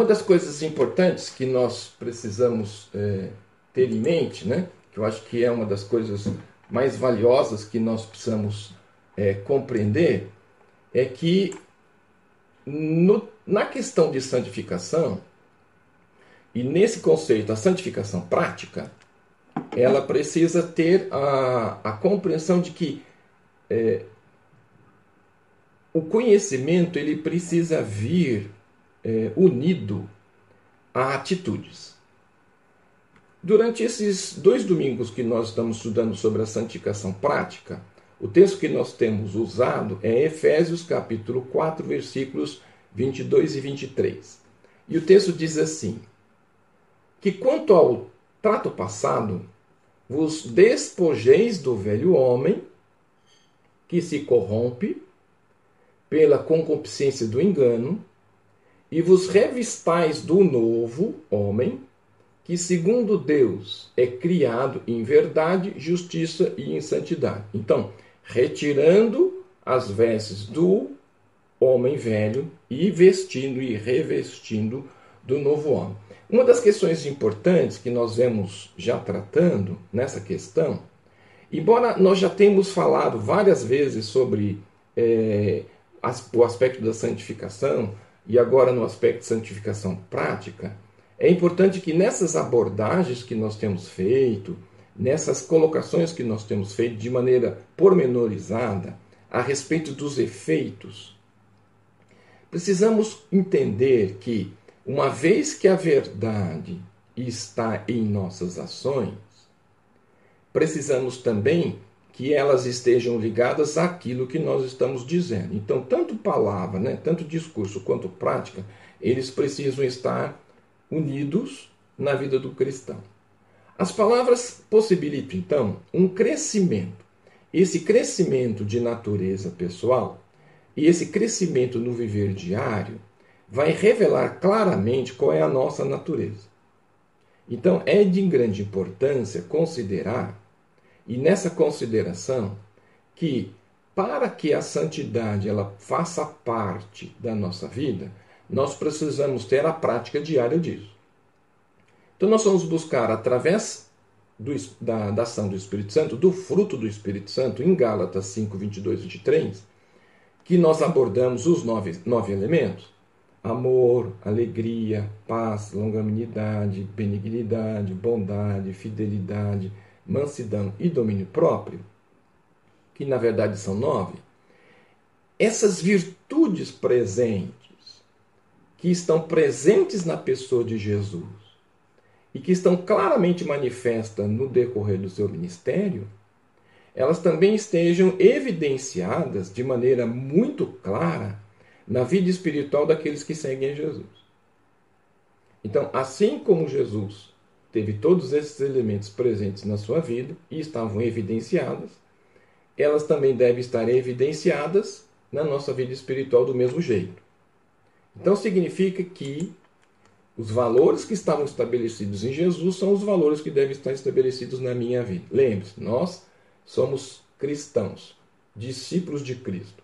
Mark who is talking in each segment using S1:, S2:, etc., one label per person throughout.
S1: Uma das coisas importantes que nós precisamos é, ter em mente, né, que eu acho que é uma das coisas mais valiosas que nós precisamos é, compreender, é que no, na questão de santificação, e nesse conceito, a santificação prática, ela precisa ter a, a compreensão de que é, o conhecimento ele precisa vir é, unido a atitudes. Durante esses dois domingos que nós estamos estudando sobre a santificação prática, o texto que nós temos usado é Efésios capítulo 4, versículos 22 e 23. E o texto diz assim: Que quanto ao trato passado, vos despojeis do velho homem, que se corrompe pela concupiscência do engano, e vos revistais do novo homem, que segundo Deus é criado em verdade, justiça e em santidade. Então, retirando as vestes do homem velho e vestindo e revestindo do novo homem. Uma das questões importantes que nós vemos já tratando nessa questão, embora nós já tenhamos falado várias vezes sobre é, o aspecto da santificação e agora no aspecto de santificação prática, é importante que nessas abordagens que nós temos feito, nessas colocações que nós temos feito de maneira pormenorizada a respeito dos efeitos, precisamos entender que, uma vez que a verdade está em nossas ações, precisamos também que elas estejam ligadas àquilo que nós estamos dizendo. Então, tanto palavra, né, tanto discurso quanto prática, eles precisam estar unidos na vida do cristão. As palavras possibilitam, então, um crescimento. Esse crescimento de natureza pessoal e esse crescimento no viver diário vai revelar claramente qual é a nossa natureza. Então, é de grande importância considerar e nessa consideração, que para que a santidade ela faça parte da nossa vida, nós precisamos ter a prática diária disso. Então nós vamos buscar através do, da, da, ação do Espírito Santo, do fruto do Espírito Santo, em Gálatas 5, 22 e 23, que nós abordamos os nove, nove elementos: amor, alegria, paz, longanimidade, benignidade, bondade, fidelidade, mansidão e domínio próprio, que na verdade são nove, essas virtudes presentes, que estão presentes na pessoa de Jesus e que estão claramente manifestas no decorrer do seu ministério, elas também estejam evidenciadas de maneira muito clara na vida espiritual daqueles que seguem Jesus. Então, assim como Jesus teve todos esses elementos presentes na sua vida e estavam evidenciadas, elas também devem estar evidenciadas na nossa vida espiritual do mesmo jeito. Então significa que os valores que estavam estabelecidos em Jesus são os valores que devem estar estabelecidos na minha vida. Lembre-se, nós somos cristãos, discípulos de Cristo.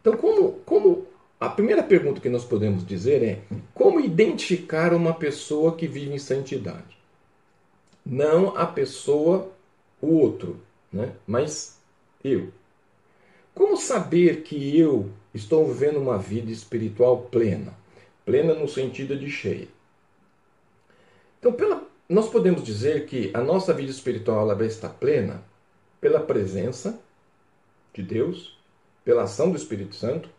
S1: Então, como, como a primeira pergunta que nós podemos dizer é: como identificar uma pessoa que vive em santidade? Não a pessoa, o outro, né? mas eu. Como saber que eu estou vivendo uma vida espiritual plena? Plena no sentido de cheia. Então, pela, nós podemos dizer que a nossa vida espiritual ela está plena pela presença de Deus, pela ação do Espírito Santo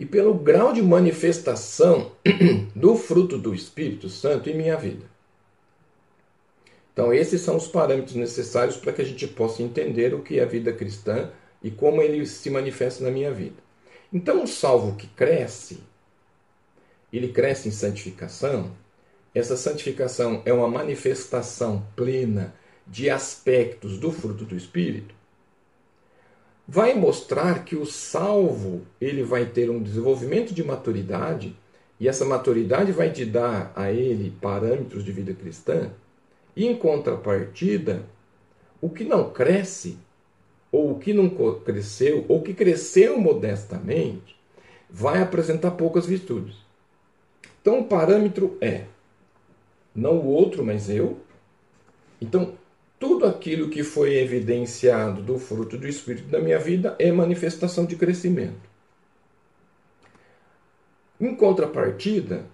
S1: e pelo grau de manifestação do fruto do Espírito Santo em minha vida. Então, esses são os parâmetros necessários para que a gente possa entender o que é a vida cristã e como ele se manifesta na minha vida. Então, o salvo que cresce, ele cresce em santificação. Essa santificação é uma manifestação plena de aspectos do fruto do Espírito vai mostrar que o salvo ele vai ter um desenvolvimento de maturidade e essa maturidade vai te dar a ele parâmetros de vida cristã. E em contrapartida, o que não cresce, ou o que não cresceu, ou que cresceu modestamente, vai apresentar poucas virtudes. Então o parâmetro é não o outro, mas eu. Então, tudo aquilo que foi evidenciado do fruto do Espírito da minha vida é manifestação de crescimento. Em contrapartida,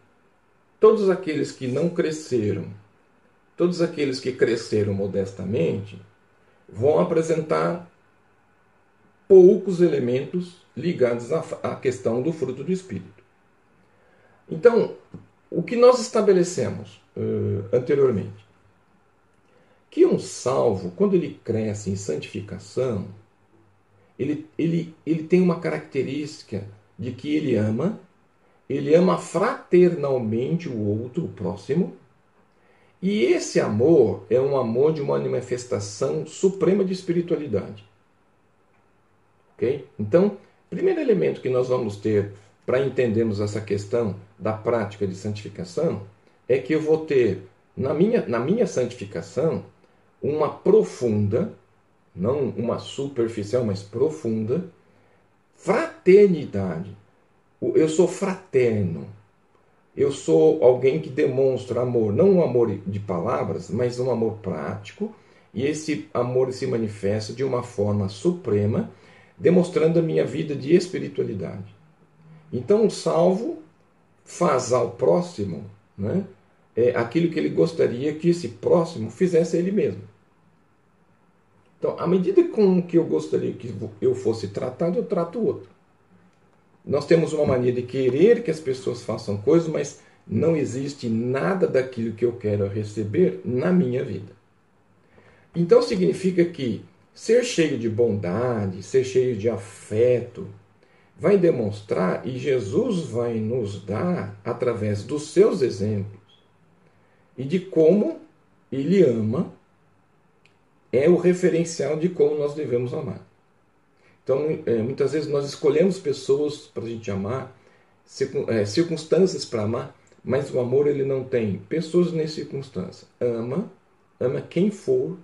S1: todos aqueles que não cresceram, todos aqueles que cresceram modestamente, vão apresentar poucos elementos ligados à questão do fruto do Espírito. Então, o que nós estabelecemos uh, anteriormente? Que um salvo, quando ele cresce em santificação, ele, ele, ele tem uma característica de que ele ama, ele ama fraternalmente o outro, o próximo, e esse amor é um amor de uma manifestação suprema de espiritualidade. Ok? Então, primeiro elemento que nós vamos ter para entendermos essa questão da prática de santificação é que eu vou ter na minha, na minha santificação uma profunda, não uma superficial, mas profunda fraternidade. Eu sou fraterno. Eu sou alguém que demonstra amor, não um amor de palavras, mas um amor prático, e esse amor se manifesta de uma forma suprema, demonstrando a minha vida de espiritualidade. Então, o salvo faz ao próximo né, é, aquilo que ele gostaria que esse próximo fizesse a ele mesmo. Então, à medida com que eu gostaria que eu fosse tratado, eu trato o outro. Nós temos uma mania de querer que as pessoas façam coisas, mas não existe nada daquilo que eu quero receber na minha vida. Então significa que ser cheio de bondade, ser cheio de afeto, vai demonstrar e Jesus vai nos dar através dos seus exemplos e de como ele ama é o referencial de como nós devemos amar. Então, é, muitas vezes nós escolhemos pessoas para a gente amar, é, circunstâncias para amar, mas o amor ele não tem pessoas nem circunstância. Ama, ama quem for,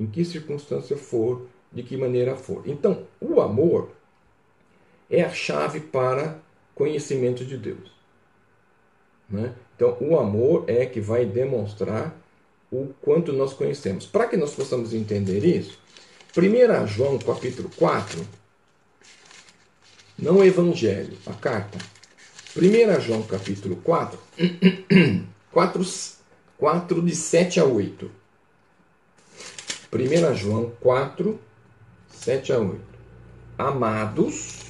S1: em que circunstância for, de que maneira for. Então, o amor é a chave para conhecimento de Deus. Né? Então, o amor é que vai demonstrar o quanto nós conhecemos. Para que nós possamos entender isso, 1 João capítulo 4, não o Evangelho, a carta. 1 João capítulo 4, 4, 4 de 7 a 8. 1 João 4, 7 a 8. Amados,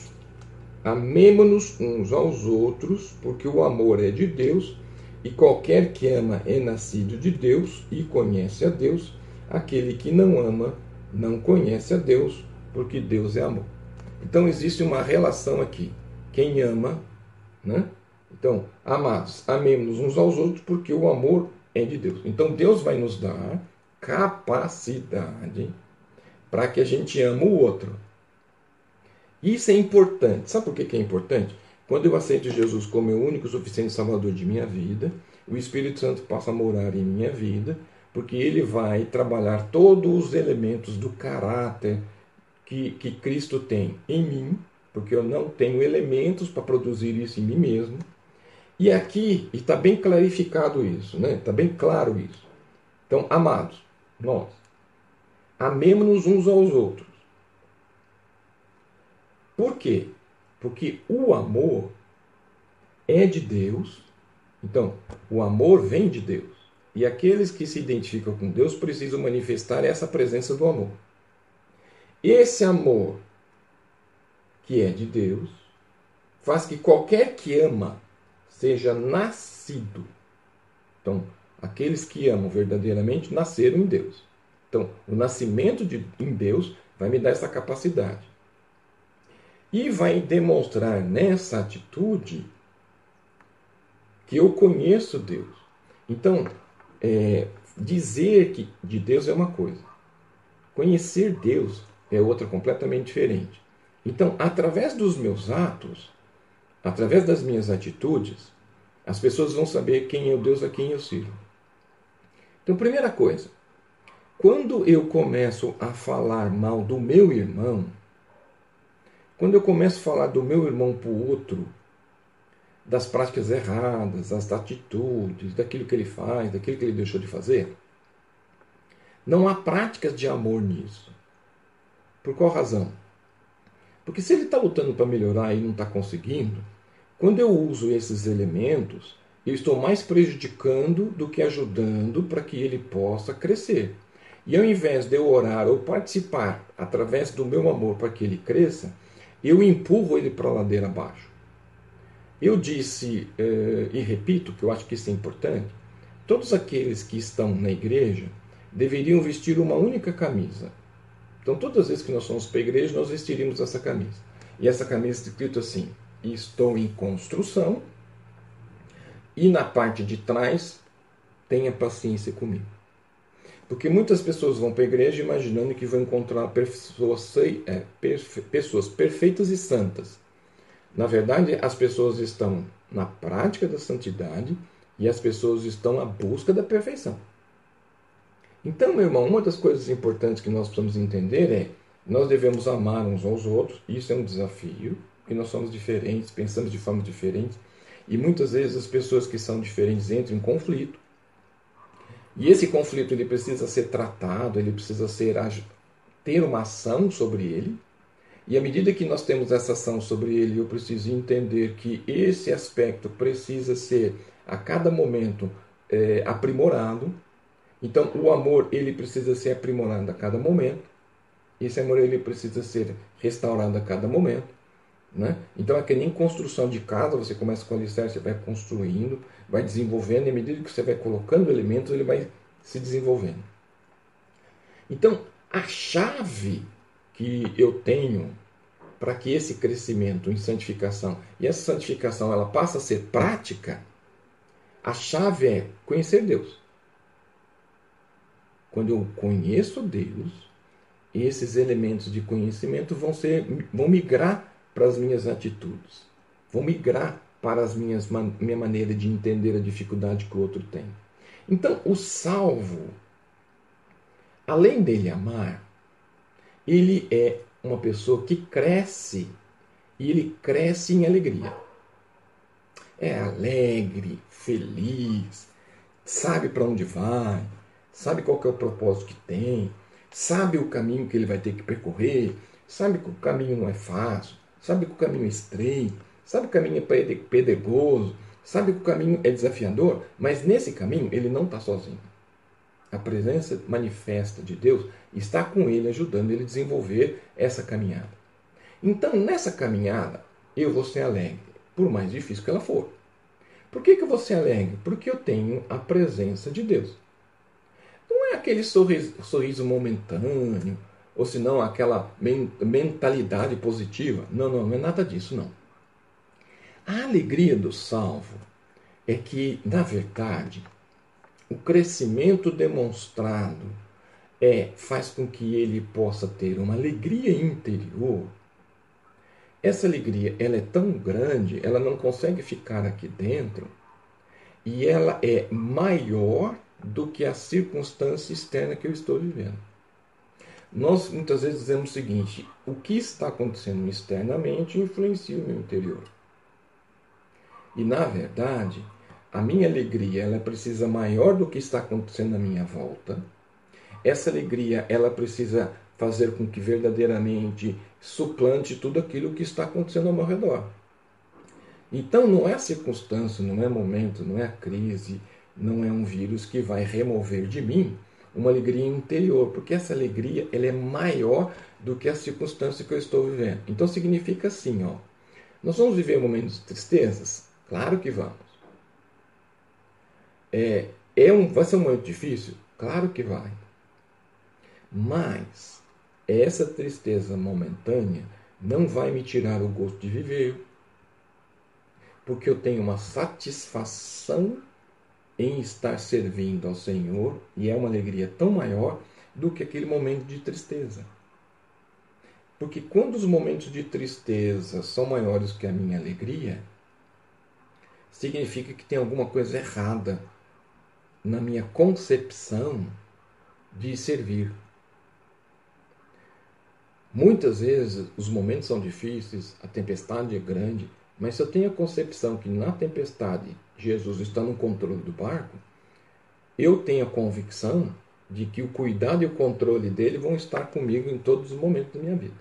S1: Amemo-nos uns aos outros, porque o amor é de Deus, e qualquer que ama é nascido de Deus e conhece a Deus. Aquele que não ama não conhece a Deus, porque Deus é amor. Então existe uma relação aqui. Quem ama, né? Então, amados, amemos-nos uns aos outros, porque o amor é de Deus. Então Deus vai nos dar capacidade para que a gente ame o outro. Isso é importante. Sabe por que é importante? Quando eu aceito Jesus como meu único e suficiente Salvador de minha vida, o Espírito Santo passa a morar em minha vida, porque ele vai trabalhar todos os elementos do caráter que, que Cristo tem em mim, porque eu não tenho elementos para produzir isso em mim mesmo. E aqui está bem clarificado isso, né? está bem claro isso. Então, amados, nós, amemos-nos uns aos outros por quê? Porque o amor é de Deus. Então, o amor vem de Deus. E aqueles que se identificam com Deus precisam manifestar essa presença do amor. Esse amor, que é de Deus, faz que qualquer que ama seja nascido. Então, aqueles que amam verdadeiramente nasceram em Deus. Então, o nascimento de, em Deus vai me dar essa capacidade e vai demonstrar nessa atitude que eu conheço Deus. Então, é, dizer que de Deus é uma coisa, conhecer Deus é outra completamente diferente. Então, através dos meus atos, através das minhas atitudes, as pessoas vão saber quem é o Deus a quem eu sirvo. Então, primeira coisa, quando eu começo a falar mal do meu irmão, quando eu começo a falar do meu irmão para o outro, das práticas erradas, das atitudes, daquilo que ele faz, daquilo que ele deixou de fazer. Não há práticas de amor nisso. Por qual razão? Porque se ele está lutando para melhorar e não está conseguindo, quando eu uso esses elementos, eu estou mais prejudicando do que ajudando para que ele possa crescer. E ao invés de eu orar ou participar através do meu amor para que ele cresça, eu empurro ele para a ladeira abaixo. Eu disse eh, e repito que eu acho que isso é importante: todos aqueles que estão na igreja deveriam vestir uma única camisa. Então, todas as vezes que nós somos para a igreja, nós vestiríamos essa camisa. E essa camisa está escrito assim: Estou em construção. E na parte de trás, tenha paciência comigo. Porque muitas pessoas vão para a igreja imaginando que vão encontrar pessoas, é, perfe, pessoas perfeitas e santas. Na verdade, as pessoas estão na prática da santidade e as pessoas estão à busca da perfeição. Então, meu irmão, uma das coisas importantes que nós precisamos entender é nós devemos amar uns aos outros, isso é um desafio, porque nós somos diferentes, pensamos de forma diferente, e muitas vezes as pessoas que são diferentes entram em conflito. E esse conflito ele precisa ser tratado, ele precisa ser ter uma ação sobre ele. E à medida que nós temos essa ação sobre ele, eu preciso entender que esse aspecto precisa ser a cada momento é, aprimorado. Então, o amor ele precisa ser aprimorado a cada momento. Esse amor ele precisa ser restaurado a cada momento. Né? Então é que nem construção de casa, você começa com alicerce, você vai construindo, vai desenvolvendo, e à medida que você vai colocando elementos, ele vai se desenvolvendo. Então, a chave que eu tenho para que esse crescimento em santificação, e essa santificação ela passa a ser prática, a chave é conhecer Deus. Quando eu conheço Deus, esses elementos de conhecimento vão ser vão migrar para as minhas atitudes. Vou migrar para as minhas minha maneira de entender a dificuldade que o outro tem. Então, o salvo, além dele amar, ele é uma pessoa que cresce e ele cresce em alegria. É alegre, feliz, sabe para onde vai, sabe qual é o propósito que tem, sabe o caminho que ele vai ter que percorrer, sabe que o caminho não é fácil, sabe que o caminho é estreito, sabe que o caminho é pedregoso, sabe que o caminho é desafiador, mas nesse caminho ele não está sozinho. A presença manifesta de Deus está com ele, ajudando ele a desenvolver essa caminhada. Então, nessa caminhada, eu vou ser alegre, por mais difícil que ela for. Por que, que eu vou ser alegre? Porque eu tenho a presença de Deus. Não é aquele sorriso, sorriso momentâneo, ou se não aquela mentalidade positiva. Não, não, não é nada disso, não. A alegria do salvo é que, na verdade, o crescimento demonstrado é faz com que ele possa ter uma alegria interior. Essa alegria, ela é tão grande, ela não consegue ficar aqui dentro, e ela é maior do que a circunstância externa que eu estou vivendo. Nós muitas vezes dizemos o seguinte: o que está acontecendo externamente influencia o meu interior. E na verdade, a minha alegria ela precisa maior do que está acontecendo à minha volta. Essa alegria ela precisa fazer com que verdadeiramente suplante tudo aquilo que está acontecendo ao meu redor. Então não é circunstância, não é momento, não é crise, não é um vírus que vai remover de mim uma alegria interior, porque essa alegria ela é maior do que a circunstância que eu estou vivendo. Então significa assim, ó, nós vamos viver momentos de tristezas? Claro que vamos. É, é um, vai ser um momento difícil? Claro que vai. Mas essa tristeza momentânea não vai me tirar o gosto de viver, porque eu tenho uma satisfação em estar servindo ao Senhor e é uma alegria tão maior do que aquele momento de tristeza. Porque quando os momentos de tristeza são maiores que a minha alegria, significa que tem alguma coisa errada na minha concepção de servir. Muitas vezes os momentos são difíceis, a tempestade é grande, Mas se eu tenho a concepção que na tempestade Jesus está no controle do barco, eu tenho a convicção de que o cuidado e o controle dele vão estar comigo em todos os momentos da minha vida.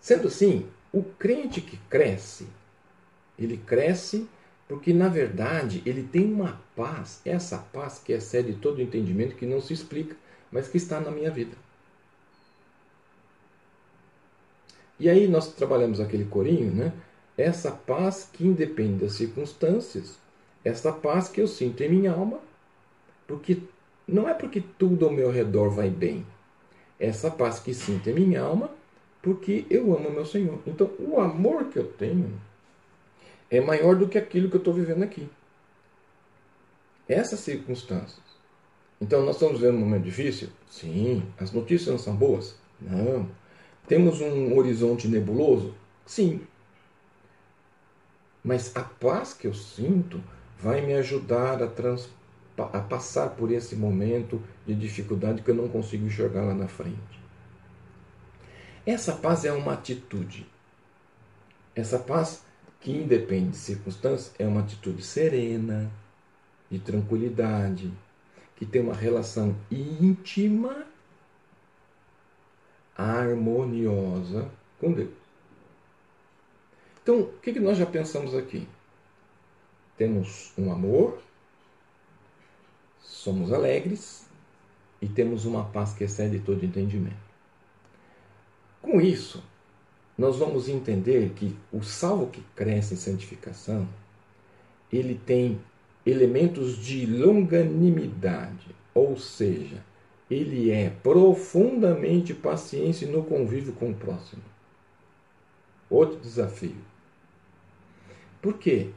S1: Sendo assim, o crente que cresce, ele cresce porque, na verdade, ele tem uma paz, essa paz que excede todo o entendimento, que não se explica, mas que está na minha vida. E aí nós trabalhamos aquele corinho, né? Essa paz que independe das circunstâncias, essa paz que eu sinto em minha alma, porque não é porque tudo ao meu redor vai bem. Essa paz que sinto em minha alma, porque eu amo meu Senhor. Então, o amor que eu tenho é maior do que aquilo que eu estou vivendo aqui. Essas circunstâncias. Então, nós estamos vivendo um momento difícil? Sim. As notícias não são boas? Não. Temos um horizonte nebuloso? Sim. Mas a paz que eu sinto vai me ajudar a transportar a passar por esse momento de dificuldade que eu não consigo enxergar lá na frente. Essa paz é uma atitude. Essa paz, que independe de circunstâncias, é uma atitude serena, de tranquilidade, que tem uma relação íntima, harmoniosa com Deus. Então, o que nós já pensamos aqui? Temos um amor somos alegres e temos uma paz que excede todo entendimento. Com isso, nós vamos entender que o salvo que cresce em santificação, ele tem elementos de longanimidade, ou seja, ele é profundamente paciente no convívio com o próximo. Outro desafio. Por quê?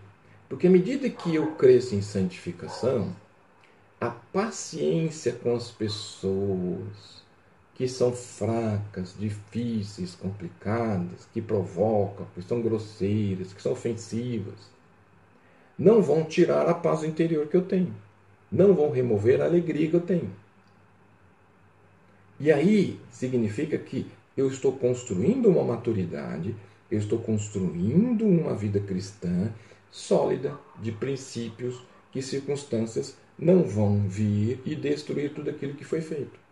S1: Porque à medida que eu cresço em santificação, a paciência com as pessoas que são fracas, difíceis, complicadas, que provocam, que são grosseiras, que são ofensivas, não vão tirar a paz interior que eu tenho, não vão remover a alegria que eu tenho. E aí significa que eu estou construindo uma maturidade, eu estou construindo uma vida cristã sólida de princípios que circunstâncias não vão vir e destruir tudo aquilo que foi feito.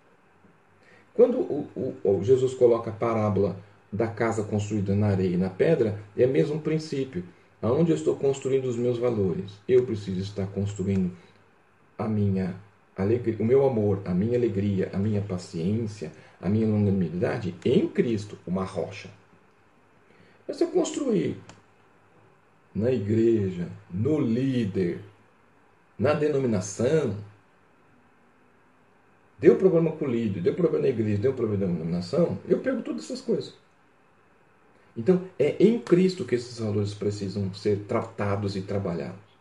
S1: Quando o, o, o Jesus coloca a parábola da casa construída na areia e na pedra, é mesmo um princípio. Aonde eu estou construindo os meus valores? Eu preciso estar construindo a minha alegria, o meu amor, a minha alegria, a minha paciência, a minha longanimidade em Cristo, uma rocha. Mas se eu construir na igreja, no líder, na denominação, deu problema com o líder, deu problema na igreja, deu problema na denominação, eu pego todas essas coisas. Então, é em Cristo que esses valores precisam ser tratados e trabalhados.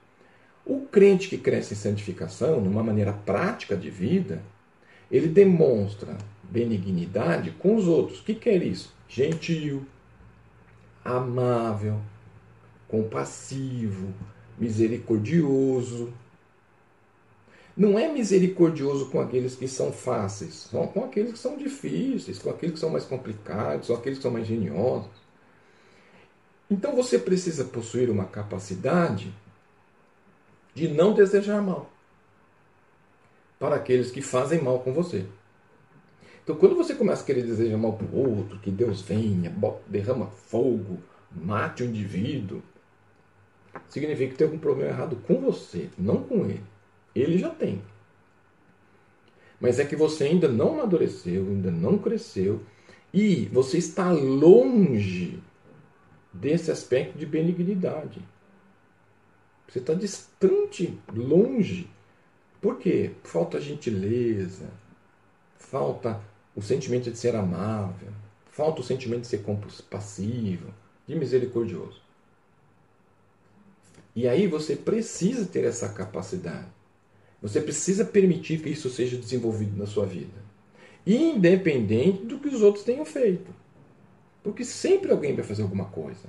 S1: O crente que cresce em santificação, numa maneira prática de vida, ele demonstra benignidade com os outros. O que quer isso? Gentil, amável, compassivo, misericordioso, não é misericordioso com aqueles que são fáceis, são com aqueles que são difíceis, com aqueles que são mais complicados, com aqueles que são mais geniosos. Então você precisa possuir uma capacidade de não desejar mal para aqueles que fazem mal com você. Então, quando você começa a querer desejar mal para o outro, que Deus venha, derrama fogo, mate o indivíduo, significa que tem algum problema errado com você, não com ele. Ele já tem. Mas é que você ainda não amadureceu, ainda não cresceu e você está longe desse aspecto de benignidade. Você está distante, longe. Por quê? Falta gentileza, falta o sentimento de ser amável, falta o sentimento de ser passivo, de misericordioso. E aí você precisa ter essa capacidade. Você precisa permitir que isso seja desenvolvido na sua vida. Independente do que os outros tenham feito. Porque sempre alguém vai fazer alguma coisa.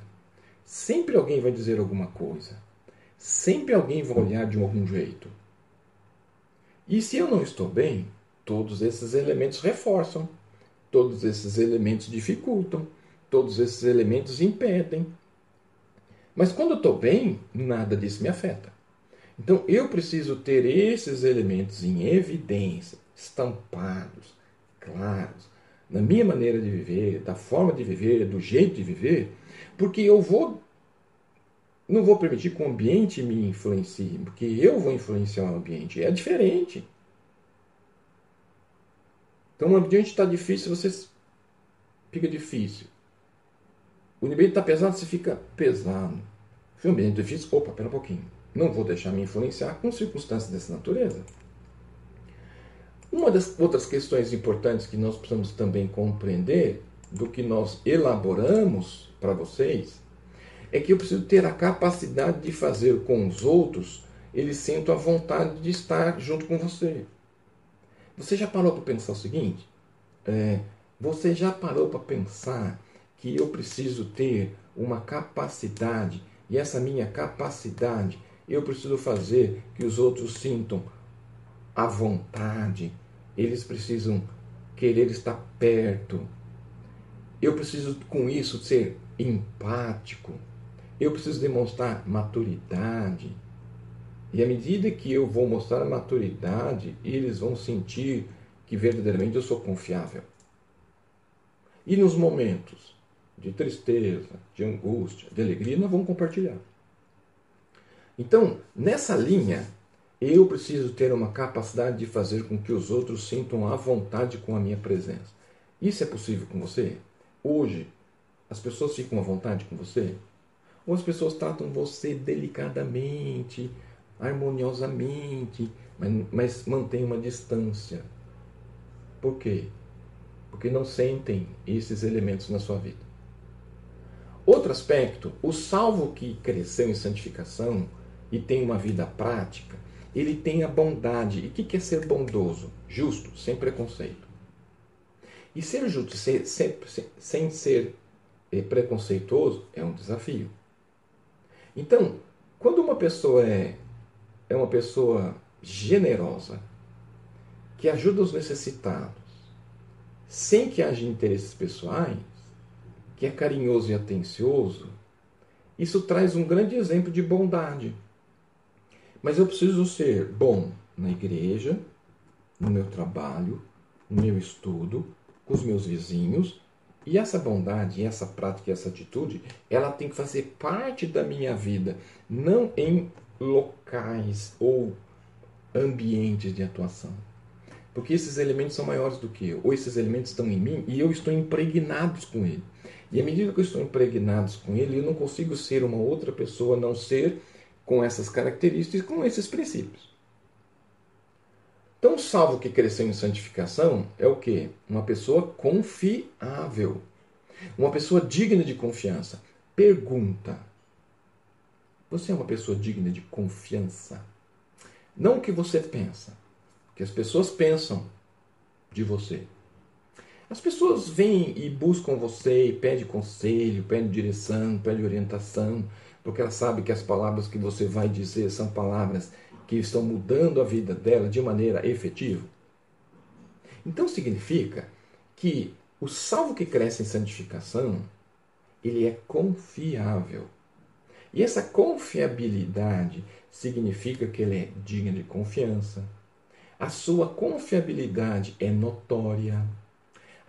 S1: Sempre alguém vai dizer alguma coisa. Sempre alguém vai olhar de algum jeito. E se eu não estou bem, todos esses elementos reforçam. Todos esses elementos dificultam. Todos esses elementos impedem. Mas quando eu estou bem, nada disso me afeta. Então eu preciso ter esses elementos em evidência, estampados, claros, na minha maneira de viver, da forma de viver, do jeito de viver, porque eu vou não vou permitir que o ambiente me influencie, porque eu vou influenciar o ambiente. É diferente. Então o ambiente está difícil, você fica difícil. O ambiente está pesado, você fica pesado. Se o ambiente é difícil, opa, pera um pouquinho. Não vou deixar me influenciar com circunstâncias dessa natureza. Uma das outras questões importantes que nós precisamos também compreender do que nós elaboramos para vocês é que eu preciso ter a capacidade de fazer com os outros eles sintam a vontade de estar junto com você. Você já parou para pensar o seguinte? É, você já parou para pensar que eu preciso ter uma capacidade e essa minha capacidade eu preciso fazer que os outros sintam a vontade, eles precisam querer estar perto. Eu preciso com isso ser empático. Eu preciso demonstrar maturidade. E à medida que eu vou mostrar maturidade, eles vão sentir que verdadeiramente eu sou confiável. E nos momentos de tristeza, de angústia, de alegria, nós vamos compartilhar. Então, nessa linha, eu preciso ter uma capacidade de fazer com que os outros sintam à vontade com a minha presença. Isso é possível com você? Hoje, as pessoas ficam à vontade com você? Ou as pessoas tratam você delicadamente, harmoniosamente, mas, mas mantêm uma distância? Por quê? Porque não sentem esses elementos na sua vida. Outro aspecto, o salvo que cresceu em santificação e tem uma vida prática, ele tem a bondade. E o que é ser bondoso? Justo, sem preconceito. E ser justo sem, sem, sem ser eh, preconceituoso é um desafio. Então, quando uma pessoa é, é uma pessoa generosa, que ajuda os necessitados, sem que haja interesses pessoais, que é carinhoso e atencioso, isso traz um grande exemplo de bondade. Mas eu preciso ser bom na igreja, no meu trabalho, no meu estudo, com os meus vizinhos e essa bondade, essa prática, essa atitude, ela tem que fazer parte da minha vida, não em locais ou ambientes de atuação. Porque esses elementos são maiores do que eu, ou esses elementos estão em mim e eu estou impregnado com ele. E à medida que eu estou impregnado com ele, eu não consigo ser uma outra pessoa, a não ser com essas características e com esses princípios. Então, salvo que cresceu em santificação é o que? Uma pessoa confiável. Uma pessoa digna de confiança. Pergunta: Você é uma pessoa digna de confiança? Não o que você pensa, o que as pessoas pensam de você. As pessoas vêm e buscam você e pedem conselho, pedem direção, pedem orientação, porque elas sabem que as palavras que você vai dizer são palavras que estão mudando a vida dela de maneira efetiva. Então significa que o salvo que cresce em santificação, ele é confiável. E essa confiabilidade significa que ele é digno de confiança. A sua confiabilidade é notória.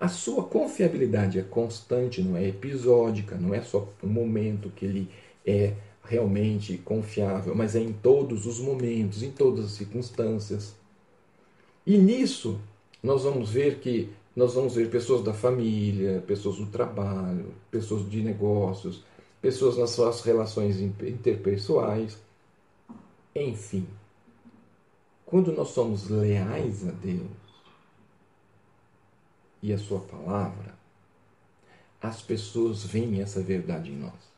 S1: A sua confiabilidade é constante, não é episódica, não é só um momento que ele é realmente confiável, mas é em todos os momentos, em todas as circunstâncias. E nisso nós vamos ver que nós vamos ver pessoas da família, pessoas do trabalho, pessoas de negócios, pessoas nas suas relações interpessoais, enfim. Quando nós somos leais a Deus e a sua palavra, as pessoas veem essa verdade em nós.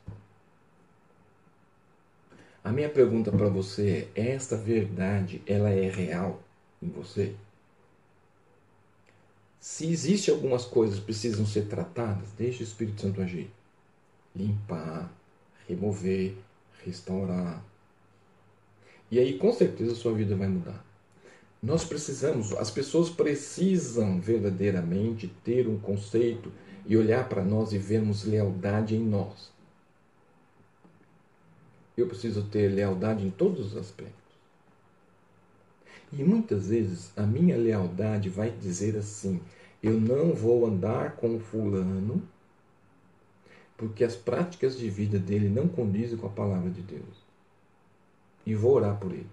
S1: A minha pergunta para você é: esta verdade, ela é real em você? Se existe algumas coisas que precisam ser tratadas, deixe o Espírito Santo agir. Limpar, remover, restaurar. E aí, com certeza, a sua vida vai mudar. Nós precisamos, as pessoas precisam verdadeiramente ter um conceito e olhar para nós e vermos lealdade em nós. Eu preciso ter lealdade em todos os aspectos. E muitas vezes a minha lealdade vai dizer assim: eu não vou andar com fulano porque as práticas de vida dele não condizem com a palavra de Deus. E vou orar por ele.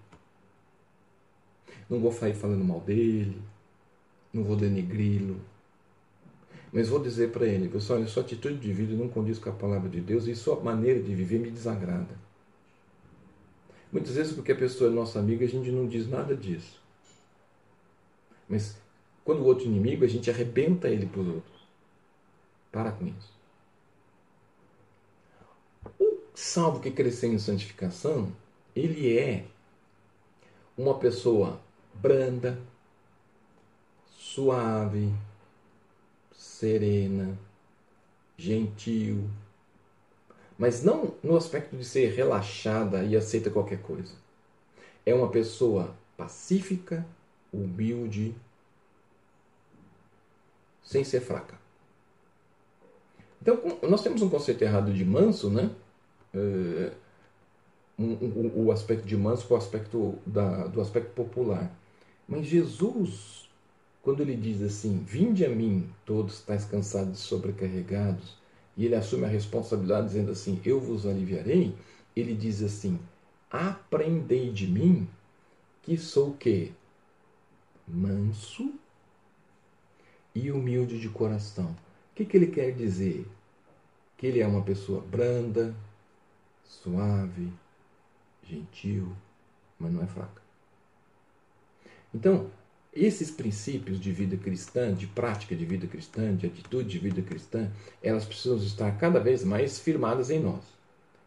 S1: Não vou sair falando mal dele, não vou denegri-lo, mas vou dizer para ele, pessoal, sua atitude de vida não condiz com a palavra de Deus e sua maneira de viver me desagrada. Muitas vezes, porque a pessoa é nossa amiga, a gente não diz nada disso. Mas quando o outro inimigo, a gente arrebenta ele para os outros. Para com isso. O salvo que cresceu em santificação, ele é uma pessoa branda, suave, serena, gentil, mas não no aspecto de ser relaxada e aceita qualquer coisa. É uma pessoa pacífica, humilde, sem ser fraca. Então, nós temos um conceito errado de manso, né? É, o aspecto de manso com o aspecto da, do aspecto popular. Mas Jesus, quando ele diz assim: Vinde a mim, todos estáis cansados e sobrecarregados, e ele assume a responsabilidade dizendo assim: Eu vos aliviarei. Ele diz assim: Aprendei de mim, que sou o quê? Manso e humilde de coração. O que, que ele quer dizer? Que ele é uma pessoa branda, suave, gentil, mas não é fraca. Então, esses princípios de vida cristã, de prática de vida cristã, de atitude de vida cristã, elas precisam estar cada vez mais firmadas em nós.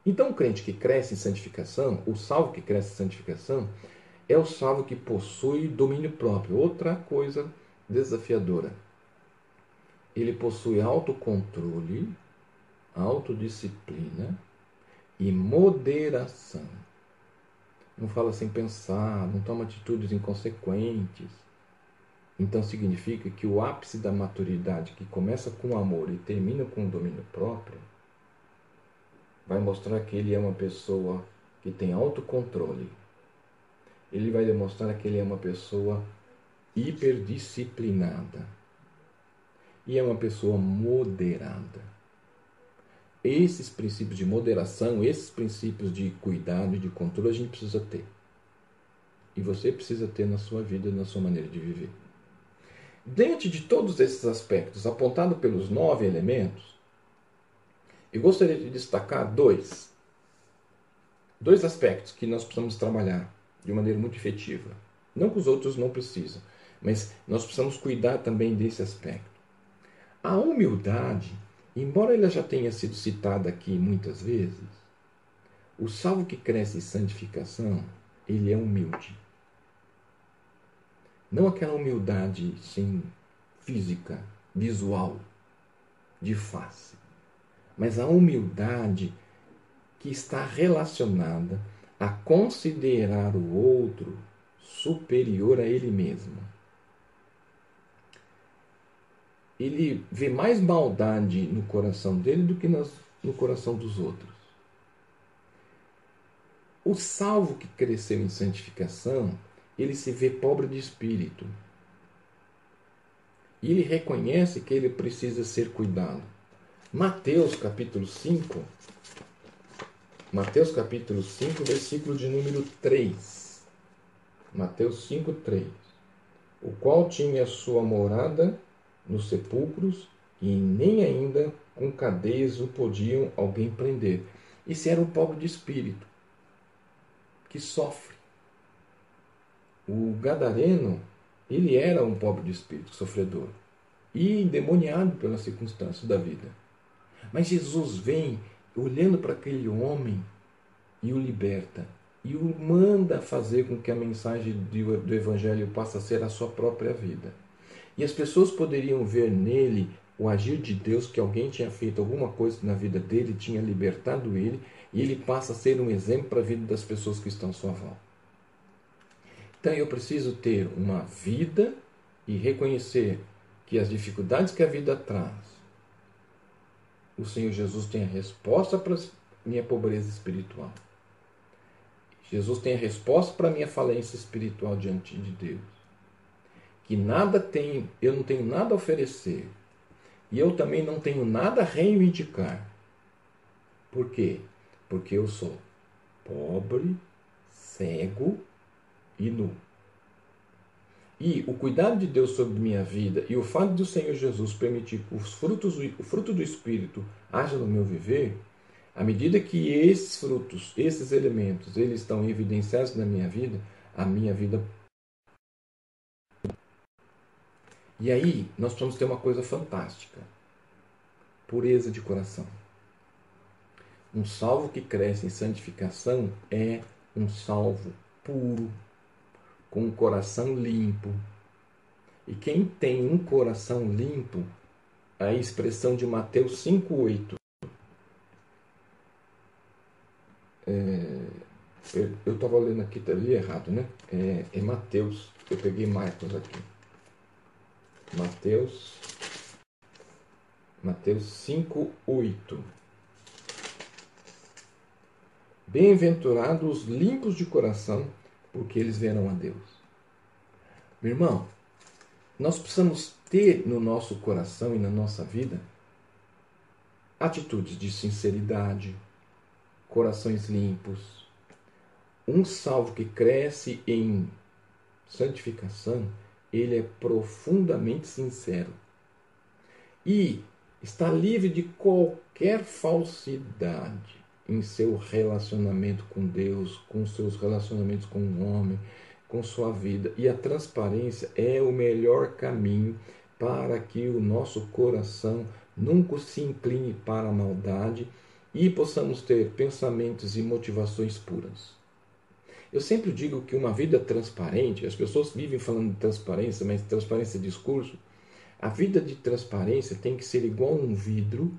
S1: Então, o crente que cresce em santificação, o salvo que cresce em santificação, é o salvo que possui domínio próprio. Outra coisa desafiadora. Ele possui autocontrole, autodisciplina e moderação. Não fala sem pensar, não toma atitudes inconsequentes então significa que o ápice da maturidade, que começa com o amor e termina com o domínio próprio, vai mostrar que ele é uma pessoa que tem autocontrole. Ele vai demonstrar que ele é uma pessoa hiperdisciplinada. E é uma pessoa moderada. Esses princípios de moderação, esses princípios de cuidado e de controle a gente precisa ter. E você precisa ter na sua vida, na sua maneira de viver. Diante de todos esses aspectos apontados pelos nove elementos, eu gostaria de destacar dois. Dois aspectos que nós precisamos trabalhar de maneira muito efetiva. Não que os outros não precisam, mas nós precisamos cuidar também desse aspecto. A humildade, embora ela já tenha sido citada aqui muitas vezes, o salvo que cresce em santificação, ele é humilde. Não aquela humildade sem física, visual, de face, mas a humildade que está relacionada a considerar o outro superior a ele mesmo. Ele vê mais maldade no coração dele do que no coração dos outros. O salvo que cresceu em santificação ele se vê pobre de espírito. E ele reconhece que ele precisa ser cuidado. Mateus capítulo 5, Mateus capítulo 5, versículo de número 3. Mateus 5, 3. O qual tinha sua morada nos sepulcros e nem ainda com cadeias o podiam alguém prender. Esse era o pobre de espírito, que sofre o gadareno, ele era um pobre de espírito, sofredor, e endemoniado pelas circunstâncias da vida. Mas Jesus vem olhando para aquele homem e o liberta e o manda fazer com que a mensagem do Evangelho passe a ser a sua própria vida. E as pessoas poderiam ver nele o agir de Deus, que alguém tinha feito alguma coisa na vida dele, tinha libertado ele, e ele passa a ser um exemplo para a vida das pessoas que estão à sua volta. Então eu preciso ter uma vida e reconhecer que as dificuldades que a vida traz, o Senhor Jesus tem a resposta para minha pobreza espiritual. Jesus tem a resposta para a minha falência espiritual diante de Deus. Que nada tem, eu não tenho nada a oferecer. E eu também não tenho nada a reivindicar. Por quê? Porque eu sou pobre, cego e nu. E o cuidado de Deus sobre minha vida e o fato do Senhor Jesus permitir que os frutos, o fruto do Espírito haja no meu viver, à medida que esses frutos, esses elementos, eles estão evidenciados na minha vida, a minha vida. E aí, nós precisamos ter uma coisa fantástica: pureza de coração. Um salvo que cresce em santificação é um salvo puro, com um coração limpo. E quem tem um coração limpo, a expressão de Mateus 5,8. É, eu estava lendo aqui, tá ali errado, né? É, é Mateus, eu peguei Marcos aqui. Mateus, Mateus 5,8. Bem-aventurados os limpos de coração, porque eles verão a Deus. Meu irmão, nós precisamos ter no nosso coração e na nossa vida atitudes de sinceridade, corações limpos. Um salvo que cresce em santificação, ele é profundamente sincero e está livre de qualquer falsidade em seu relacionamento com Deus, com seus relacionamentos com o homem, com sua vida. E a transparência é o melhor caminho para que o nosso coração nunca se incline para a maldade e possamos ter pensamentos e motivações puras. Eu sempre digo que uma vida transparente, as pessoas vivem falando de transparência, mas transparência é discurso. A vida de transparência tem que ser igual a um vidro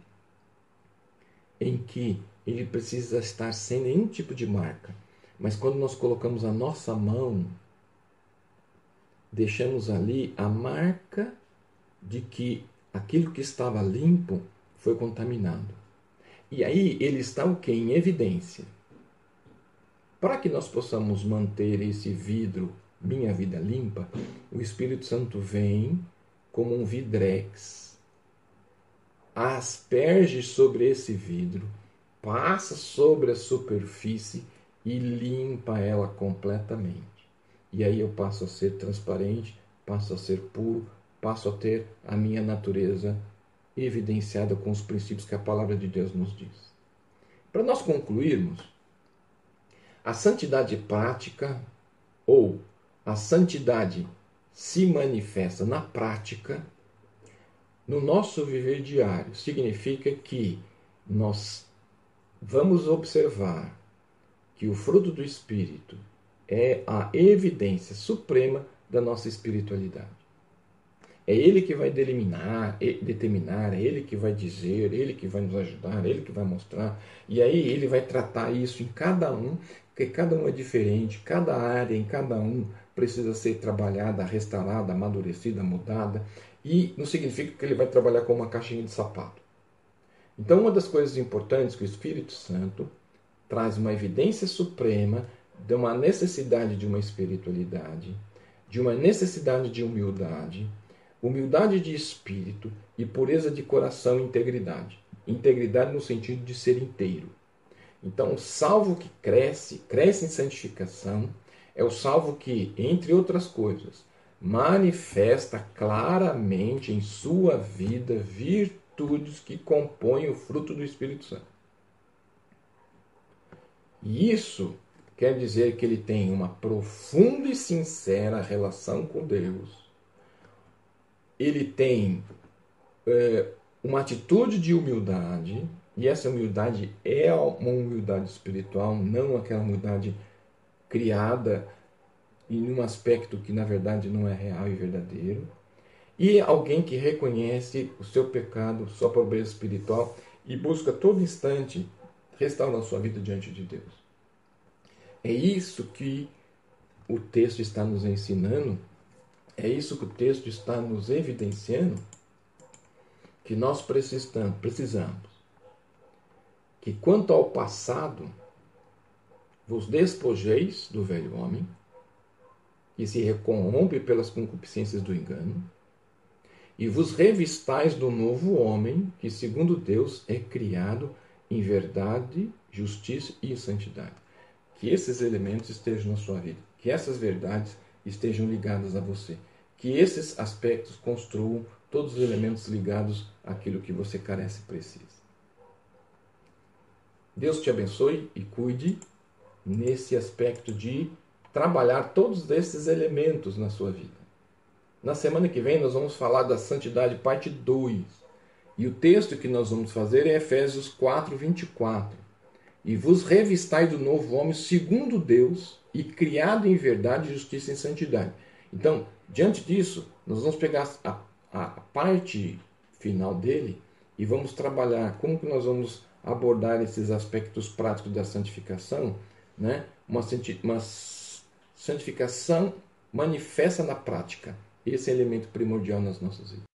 S1: em que ele precisa estar sem nenhum tipo de marca. Mas quando nós colocamos a nossa mão, deixamos ali a marca de que aquilo que estava limpo foi contaminado. E aí ele está o que? Em evidência. Para que nós possamos manter esse vidro, minha vida limpa, o Espírito Santo vem como um vidrex, asperge sobre esse vidro passa sobre a superfície e limpa ela completamente. E aí eu passo a ser transparente, passo a ser puro, passo a ter a minha natureza evidenciada com os princípios que a palavra de Deus nos diz. Para nós concluirmos, a santidade prática ou a santidade se manifesta na prática no nosso viver diário. Significa que nós vamos observar que o fruto do Espírito é a evidência suprema da nossa espiritualidade. É Ele que vai deliminar, determinar, é Ele que vai dizer, é Ele que vai nos ajudar, é Ele que vai mostrar. E aí Ele vai tratar isso em cada um, porque cada um é diferente, cada área em cada um precisa ser trabalhada, restaurada, amadurecida, mudada. E não significa que Ele vai trabalhar com uma caixinha de sapato. Então, uma das coisas importantes que o Espírito Santo traz uma evidência suprema de uma necessidade de uma espiritualidade, de uma necessidade de humildade, humildade de espírito e pureza de coração e integridade. Integridade no sentido de ser inteiro. Então, o salvo que cresce, cresce em santificação, é o salvo que, entre outras coisas, manifesta claramente em sua vida virtude virtudes que compõem o fruto do Espírito Santo. E isso quer dizer que ele tem uma profunda e sincera relação com Deus. Ele tem é, uma atitude de humildade, e essa humildade é uma humildade espiritual, não aquela humildade criada em um aspecto que na verdade não é real e verdadeiro. E alguém que reconhece o seu pecado, sua pobreza espiritual e busca todo instante restaurar sua vida diante de Deus. É isso que o texto está nos ensinando, é isso que o texto está nos evidenciando, que nós precisamos. Que quanto ao passado, vos despojeis do velho homem, que se corrompe pelas concupiscências do engano, e vos revistais do novo homem, que segundo Deus é criado em verdade, justiça e santidade. Que esses elementos estejam na sua vida, que essas verdades estejam ligadas a você, que esses aspectos construam todos os elementos ligados àquilo que você carece e precisa. Deus te abençoe e cuide nesse aspecto de trabalhar todos esses elementos na sua vida. Na semana que vem nós vamos falar da santidade parte 2. E o texto que nós vamos fazer é Efésios 4, 24. E vos revistai do novo homem segundo Deus e criado em verdade, justiça e santidade. Então, diante disso, nós vamos pegar a, a parte final dele e vamos trabalhar como que nós vamos abordar esses aspectos práticos da santificação, né? uma, uma santificação manifesta na prática. Esse é elemento primordial nas nossas vidas.